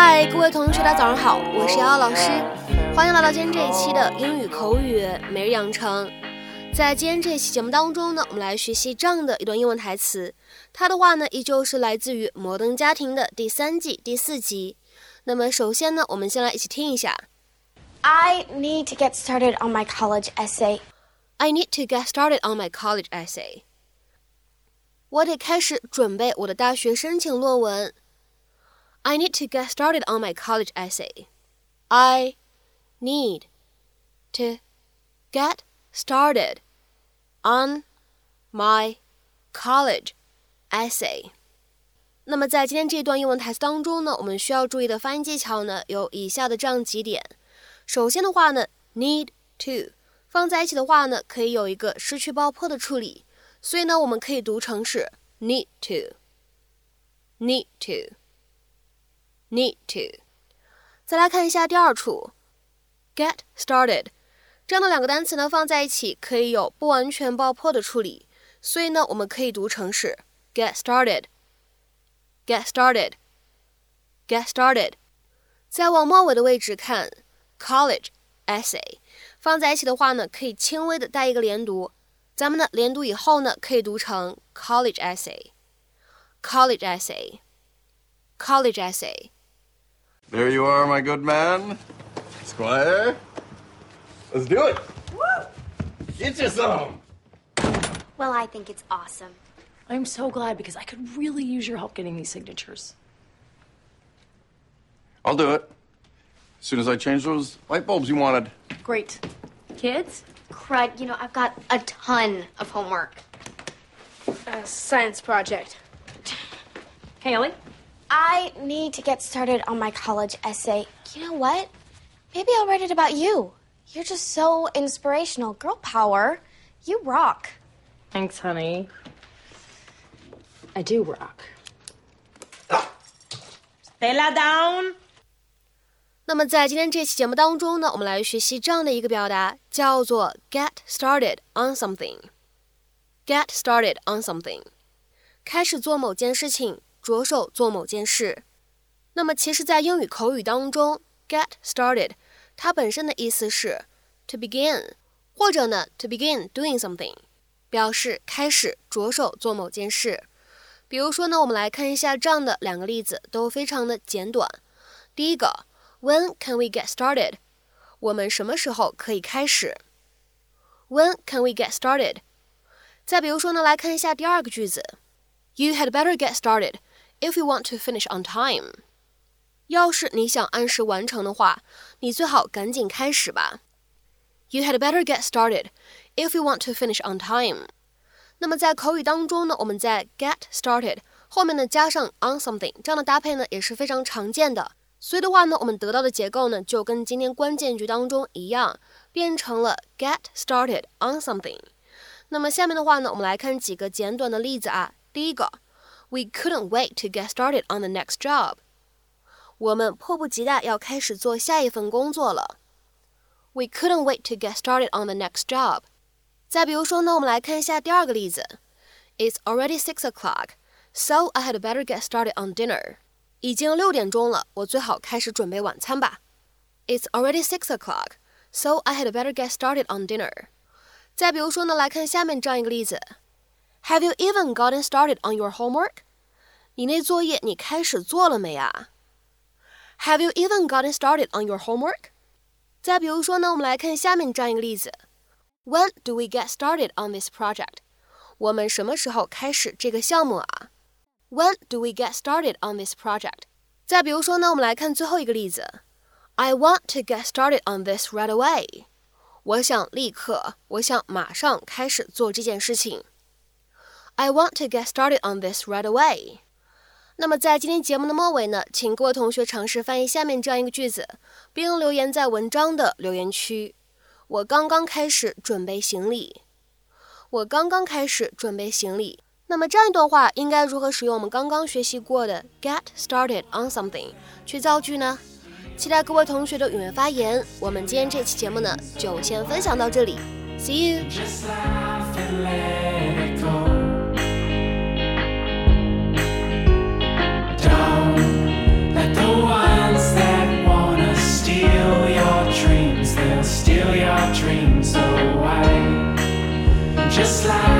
嗨，各位同学，大家早上好，我是瑶瑶老师，欢迎来到今天这一期的英语口语每日养成。在今天这一期节目当中呢，我们来学习这样的一段英文台词，它的话呢，依旧是来自于《摩登家庭》的第三季第四集。那么首先呢，我们先来一起听一下。I need to get started on my college essay. I need to get started on my college essay. 我得开始准备我的大学申请论文。I need to get started on my college essay. I need to get started on my college essay. 那么在今天这段英文台词当中呢，我们需要注意的发音技巧呢，有以下的这样几点。首先的话呢，need to 放在一起的话呢，可以有一个失去爆破的处理，所以呢，我们可以读成是 need to，need Need to。再来看一下第二处，get started 这样的两个单词呢，放在一起可以有不完全爆破的处理，所以呢，我们可以读成是 get started，get started，get started。再往末尾的位置看。college essay 放在一起的话呢，可以轻微的带一个连读。咱们呢连读以后呢，可以读成 college essay，college essay，college essay。There you are, my good man, Squire. Let's do it. Get you some. Well, I think it's awesome. I'm so glad because I could really use your help getting these signatures. I'll do it. As soon as I change those light bulbs you wanted. Great. Kids? Crud, you know, I've got a ton of homework. A science project. Haley? I need to get started on my college essay. You know what? Maybe I'll write it about you. You're just so inspirational. Girl power. You rock. Thanks, honey. I do rock. Stella down. 那么在今天这期节目当中呢，我们来学习这样的一个表达，叫做 get started on something。get started on something，开始做某件事情， 着手做某件事。那么其实，在英语口语当中，get started 它本身的意思是 to begin，或者呢 to begin doing something，表示开始着手做某件事。比如说呢，我们来看一下这样的两个例子，都非常的简短。第一个。When can we get started？我们什么时候可以开始？When can we get started？再比如说呢，来看一下第二个句子：You had better get started if you want to finish on time。要是你想按时完成的话，你最好赶紧开始吧。You had better get started if you want to finish on time。那么在口语当中呢，我们在 get started 后面呢加上 on something 这样的搭配呢也是非常常见的。所以的话呢，我们得到的结构呢，就跟今天关键句当中一样，变成了 get started on something。那么下面的话呢，我们来看几个简短的例子啊。第一个 ，We couldn't wait to get started on the next job。我们迫不及待要开始做下一份工作了。We couldn't wait to get started on the next job。再比如说呢，我们来看一下第二个例子，It's already six o'clock, so I had better get started on dinner。已经六点钟了，我最好开始准备晚餐吧。It's already six o'clock, so I had better get started on dinner. 再比如说呢，来看下面这样一个例子 ：Have you even gotten started on your homework？你那作业你开始做了没啊？Have you even gotten started on your homework？再比如说呢，我们来看下面这样一个例子：When do we get started on this project？我们什么时候开始这个项目啊？When do we get started on this project？再比如说呢，我们来看最后一个例子：I want to get started on this right away。我想立刻，我想马上开始做这件事情。 I want to get started on this right away。那么在今天节目的末尾呢，请各位同学尝试翻译下面这样一个句子，并留言在文章的留言区。我刚刚开始准备行李。我刚刚开始准备行李。那么这样一段话应该如何使用我们刚刚学习过的 get started on something 去造句呢？期待各位同学的踊跃发言。我们今天这期节目呢，就先分享到这里，See you。dream so wide, just like.